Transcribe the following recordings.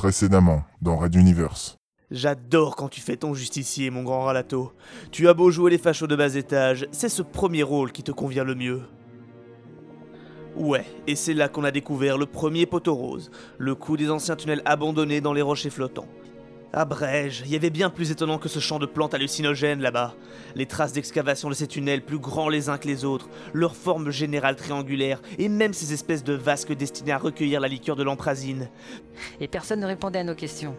Précédemment, dans Red Universe. J'adore quand tu fais ton justicier, mon grand Ralato. Tu as beau jouer les fachos de bas étage, c'est ce premier rôle qui te convient le mieux. Ouais, et c'est là qu'on a découvert le premier poteau rose, le coup des anciens tunnels abandonnés dans les rochers flottants. À Brège, il y avait bien plus étonnant que ce champ de plantes hallucinogènes là-bas. Les traces d'excavation de ces tunnels plus grands les uns que les autres, leur forme générale triangulaire, et même ces espèces de vasques destinées à recueillir la liqueur de l'emprazine. Et personne ne répondait à nos questions.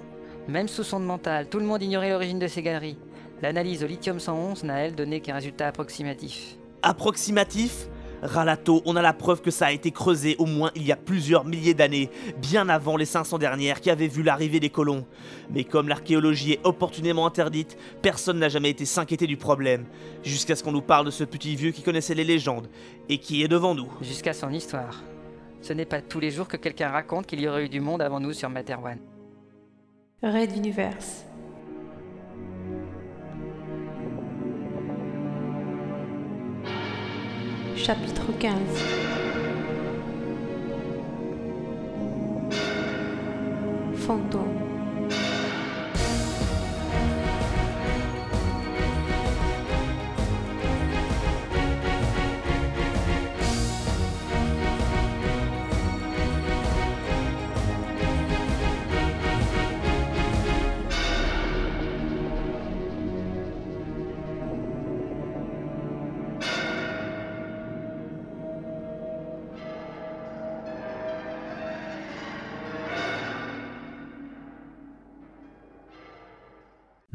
Même sous sonde mental, tout le monde ignorait l'origine de ces galeries. L'analyse au lithium 111 n'a, elle, donné qu'un résultat approximatif. Approximatif? Ralato, on a la preuve que ça a été creusé au moins il y a plusieurs milliers d'années, bien avant les 500 dernières qui avaient vu l'arrivée des colons. Mais comme l'archéologie est opportunément interdite, personne n'a jamais été s'inquiéter du problème, jusqu'à ce qu'on nous parle de ce petit vieux qui connaissait les légendes, et qui est devant nous. Jusqu'à son histoire. Ce n'est pas tous les jours que quelqu'un raconte qu'il y aurait eu du monde avant nous sur Materwan. Red Universe. Chapitre 15 Fantôme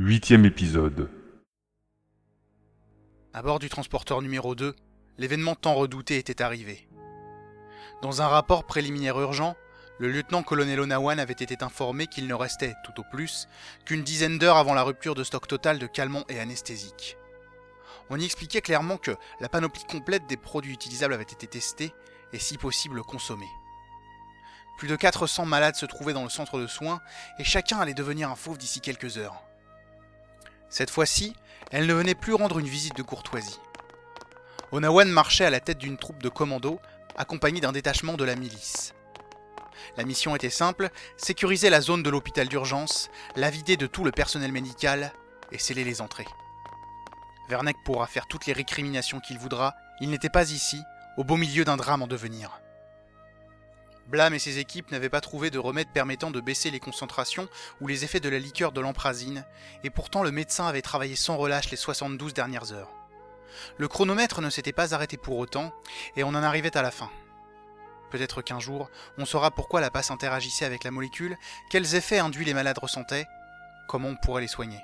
Huitième épisode. À bord du transporteur numéro 2, l'événement tant redouté était arrivé. Dans un rapport préliminaire urgent, le lieutenant-colonel Onawan avait été informé qu'il ne restait, tout au plus, qu'une dizaine d'heures avant la rupture de stock total de calmants et anesthésiques. On y expliquait clairement que la panoplie complète des produits utilisables avait été testée et si possible consommée. Plus de 400 malades se trouvaient dans le centre de soins et chacun allait devenir un fauve d'ici quelques heures. Cette fois-ci, elle ne venait plus rendre une visite de courtoisie. Onawan marchait à la tête d'une troupe de commandos, accompagnée d'un détachement de la milice. La mission était simple, sécuriser la zone de l'hôpital d'urgence, la vider de tout le personnel médical et sceller les entrées. Verneck pourra faire toutes les récriminations qu'il voudra, il n'était pas ici, au beau milieu d'un drame en devenir. Blam et ses équipes n'avaient pas trouvé de remède permettant de baisser les concentrations ou les effets de la liqueur de l'emprazine, et pourtant le médecin avait travaillé sans relâche les 72 dernières heures. Le chronomètre ne s'était pas arrêté pour autant, et on en arrivait à la fin. Peut-être qu'un jour, on saura pourquoi la passe interagissait avec la molécule, quels effets induits les malades ressentaient, comment on pourrait les soigner.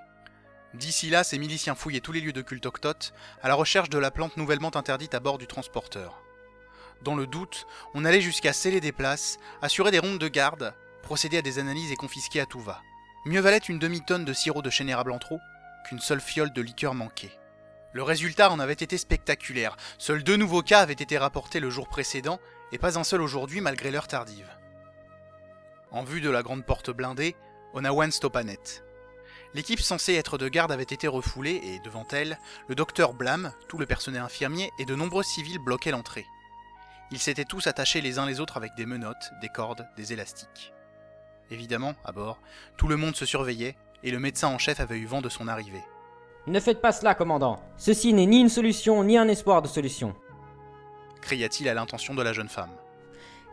D'ici là, ces miliciens fouillaient tous les lieux de culte octote, à la recherche de la plante nouvellement interdite à bord du transporteur. Dans le doute, on allait jusqu'à sceller des places, assurer des rondes de garde, procéder à des analyses et confisquer à tout va. Mieux valait une demi-tonne de sirop de chêne en trop qu'une seule fiole de liqueur manquée. Le résultat en avait été spectaculaire. Seuls deux nouveaux cas avaient été rapportés le jour précédent, et pas un seul aujourd'hui malgré l'heure tardive. En vue de la grande porte blindée, Onawan stoppa net. L'équipe censée être de garde avait été refoulée et, devant elle, le docteur Blam, tout le personnel infirmier et de nombreux civils bloquaient l'entrée. Ils s'étaient tous attachés les uns les autres avec des menottes, des cordes, des élastiques. Évidemment, à bord, tout le monde se surveillait, et le médecin en chef avait eu vent de son arrivée. Ne faites pas cela, commandant. Ceci n'est ni une solution, ni un espoir de solution. cria-t-il à l'intention de la jeune femme.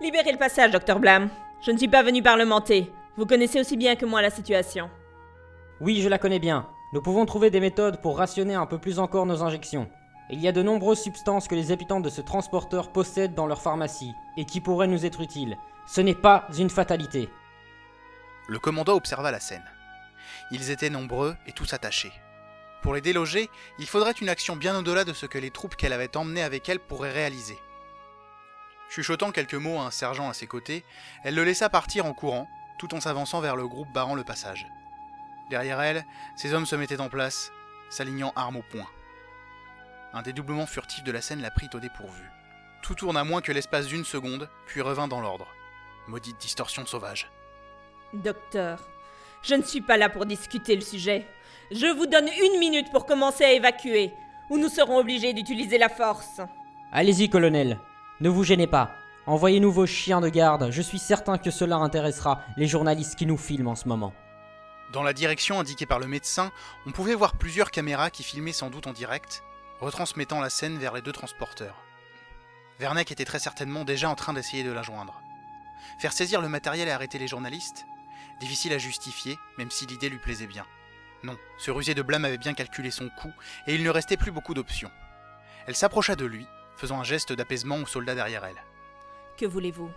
Libérez le passage, docteur Blam. Je ne suis pas venu parlementer. Vous connaissez aussi bien que moi la situation. Oui, je la connais bien. Nous pouvons trouver des méthodes pour rationner un peu plus encore nos injections. Il y a de nombreuses substances que les habitants de ce transporteur possèdent dans leur pharmacie et qui pourraient nous être utiles. Ce n'est pas une fatalité. Le commandant observa la scène. Ils étaient nombreux et tous attachés. Pour les déloger, il faudrait une action bien au-delà de ce que les troupes qu'elle avait emmenées avec elle pourraient réaliser. Chuchotant quelques mots à un sergent à ses côtés, elle le laissa partir en courant, tout en s'avançant vers le groupe barrant le passage. Derrière elle, ses hommes se mettaient en place, s'alignant armes au poing. Un dédoublement furtif de la scène la prit au dépourvu. Tout tourna moins que l'espace d'une seconde, puis revint dans l'ordre. Maudite distorsion sauvage. Docteur, je ne suis pas là pour discuter le sujet. Je vous donne une minute pour commencer à évacuer, ou nous serons obligés d'utiliser la force. Allez-y, colonel. Ne vous gênez pas. Envoyez-nous vos chiens de garde, je suis certain que cela intéressera les journalistes qui nous filment en ce moment. Dans la direction indiquée par le médecin, on pouvait voir plusieurs caméras qui filmaient sans doute en direct, retransmettant la scène vers les deux transporteurs. Werneck était très certainement déjà en train d'essayer de la joindre. Faire saisir le matériel et arrêter les journalistes? Difficile à justifier, même si l'idée lui plaisait bien. Non, ce rusé de blâme avait bien calculé son coup, et il ne restait plus beaucoup d'options. Elle s'approcha de lui, faisant un geste d'apaisement aux soldats derrière elle. Que voulez-vous?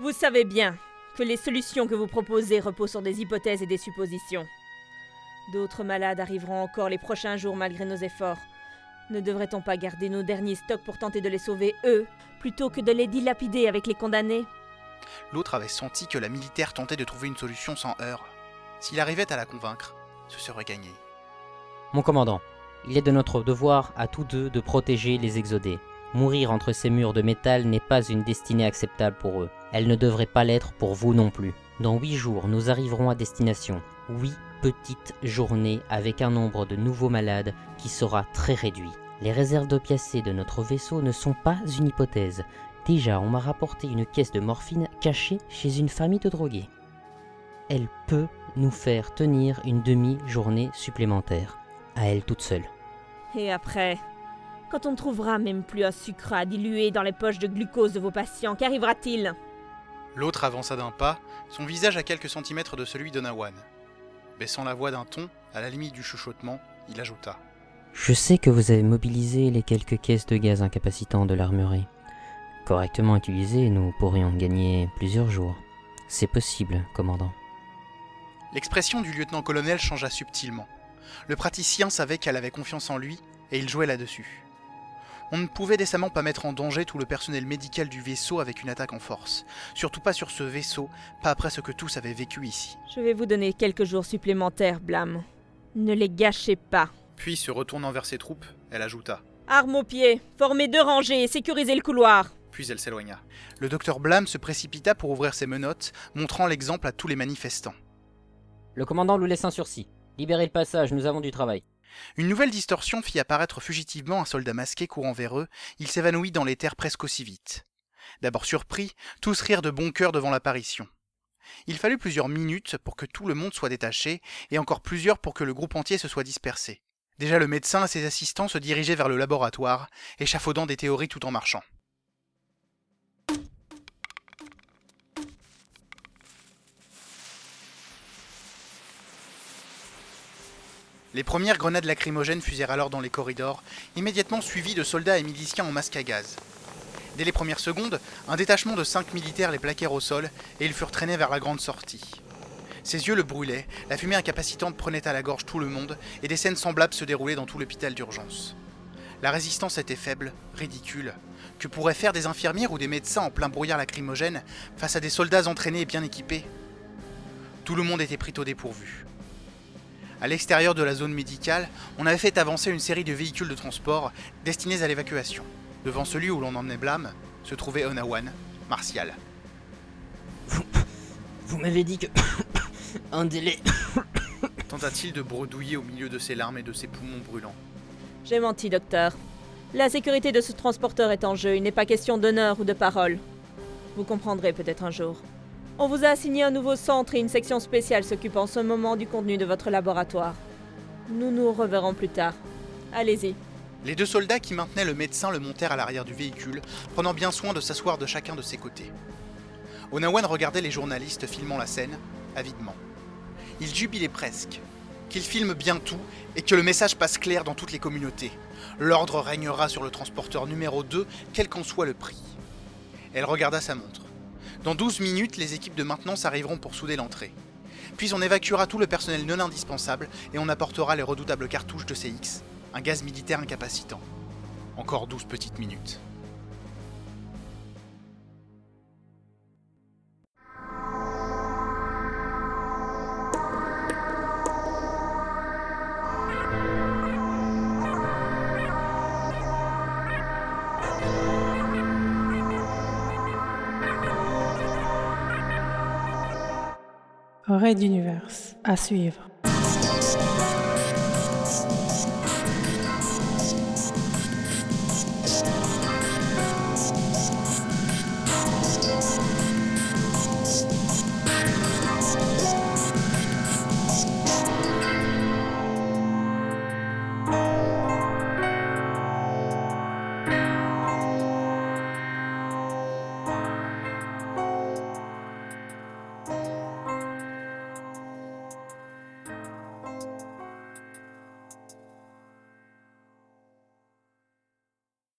Vous savez bien que les solutions que vous proposez reposent sur des hypothèses et des suppositions. D'autres malades arriveront encore les prochains jours malgré nos efforts. Ne devrait-on pas garder nos derniers stocks pour tenter de les sauver, eux, plutôt que de les dilapider avec les condamnés? L'autre avait senti que la militaire tentait de trouver une solution sans heurts. S'il arrivait à la convaincre, ce serait gagné. Mon commandant, il est de notre devoir à tous deux de protéger les exodés. Mourir entre ces murs de métal n'est pas une destinée acceptable pour eux. Elle ne devrait pas l'être pour vous non plus. Dans huit jours, nous arriverons à destination. Huit petites journées avec un nombre de nouveaux malades qui sera très réduit. Les réserves d'opiacés de notre vaisseau ne sont pas une hypothèse. Déjà, on m'a rapporté une caisse de morphine cachée chez une famille de drogués. Elle peut nous faire tenir une demi-journée supplémentaire, à elle toute seule. Et après Quand on ne trouvera même plus un sucre à diluer dans les poches de glucose de vos patients, qu'arrivera-t-il? L'autre avança d'un pas, son visage à quelques centimètres de celui d'Onawan. Baissant la voix d'un ton, à la limite du chuchotement, il ajouta. Je sais que vous avez mobilisé les quelques caisses de gaz incapacitants de l'armurerie. Correctement utilisées, nous pourrions gagner plusieurs jours. C'est possible, commandant. L'expression du lieutenant-colonel changea subtilement. Le praticien savait qu'elle avait confiance en lui, et il jouait là-dessus. On ne pouvait décemment pas mettre en danger tout le personnel médical du vaisseau avec une attaque en force. Surtout pas sur ce vaisseau, pas après ce que tous avaient vécu ici. Je vais vous donner quelques jours supplémentaires, Blâme. Ne les gâchez pas. Puis, se retournant vers ses troupes, elle ajouta. Armes aux pieds, formez deux rangées et sécurisez le couloir. Puis elle s'éloigna. Le docteur Blâme se précipita pour ouvrir ses menottes, montrant l'exemple à tous les manifestants. Le commandant nous laisse un sursis. Libérez le passage, nous avons du travail. Une nouvelle distorsion fit apparaître fugitivement un soldat masqué courant vers eux, il s'évanouit dans les terres presque aussi vite. D'abord surpris, tous rirent de bon cœur devant l'apparition. Il fallut plusieurs minutes pour que tout le monde soit détaché, et encore plusieurs pour que le groupe entier se soit dispersé. Déjà le médecin et ses assistants se dirigeaient vers le laboratoire, échafaudant des théories tout en marchant. Les premières grenades lacrymogènes fusèrent alors dans les corridors, immédiatement suivies de soldats et miliciens en masque à gaz. Dès les premières secondes, un détachement de cinq militaires les plaquèrent au sol et ils furent traînés vers la grande sortie. Ses yeux le brûlaient, la fumée incapacitante prenait à la gorge tout le monde et des scènes semblables se déroulaient dans tout l'hôpital d'urgence. La résistance était faible, ridicule. Que pourraient faire des infirmières ou des médecins en plein brouillard lacrymogène face à des soldats entraînés et bien équipés? Tout le monde était pris au dépourvu. À l'extérieur de la zone médicale, on avait fait avancer une série de véhicules de transport destinés à l'évacuation. Devant celui où l'on emmenait Blâme, se trouvait Onawan, Martial. Vous m'avez dit que. un délai. Tenta-t-il de bredouiller au milieu de ses larmes et de ses poumons brûlants. J'ai menti, docteur. La sécurité de ce transporteur est en jeu, il n'est pas question d'honneur ou de parole. Vous comprendrez peut-être un jour. On vous a assigné un nouveau centre et une section spéciale s'occupe en ce moment du contenu de votre laboratoire. Nous nous reverrons plus tard. Allez-y. Les deux soldats qui maintenaient le médecin le montèrent à l'arrière du véhicule, prenant bien soin de s'asseoir de chacun de ses côtés. Onawan regardait les journalistes filmant la scène, avidement. Il jubilait presque. Qu'il filme bien tout et que le message passe clair dans toutes les communautés. L'ordre régnera sur le transporteur numéro 2, quel qu'en soit le prix. Elle regarda sa montre. Dans 12 minutes, les équipes de maintenance arriveront pour souder l'entrée. Puis on évacuera tout le personnel non indispensable et on apportera les redoutables cartouches de CX, un gaz militaire incapacitant. Encore 12 petites minutes. Raid d'univers à suivre.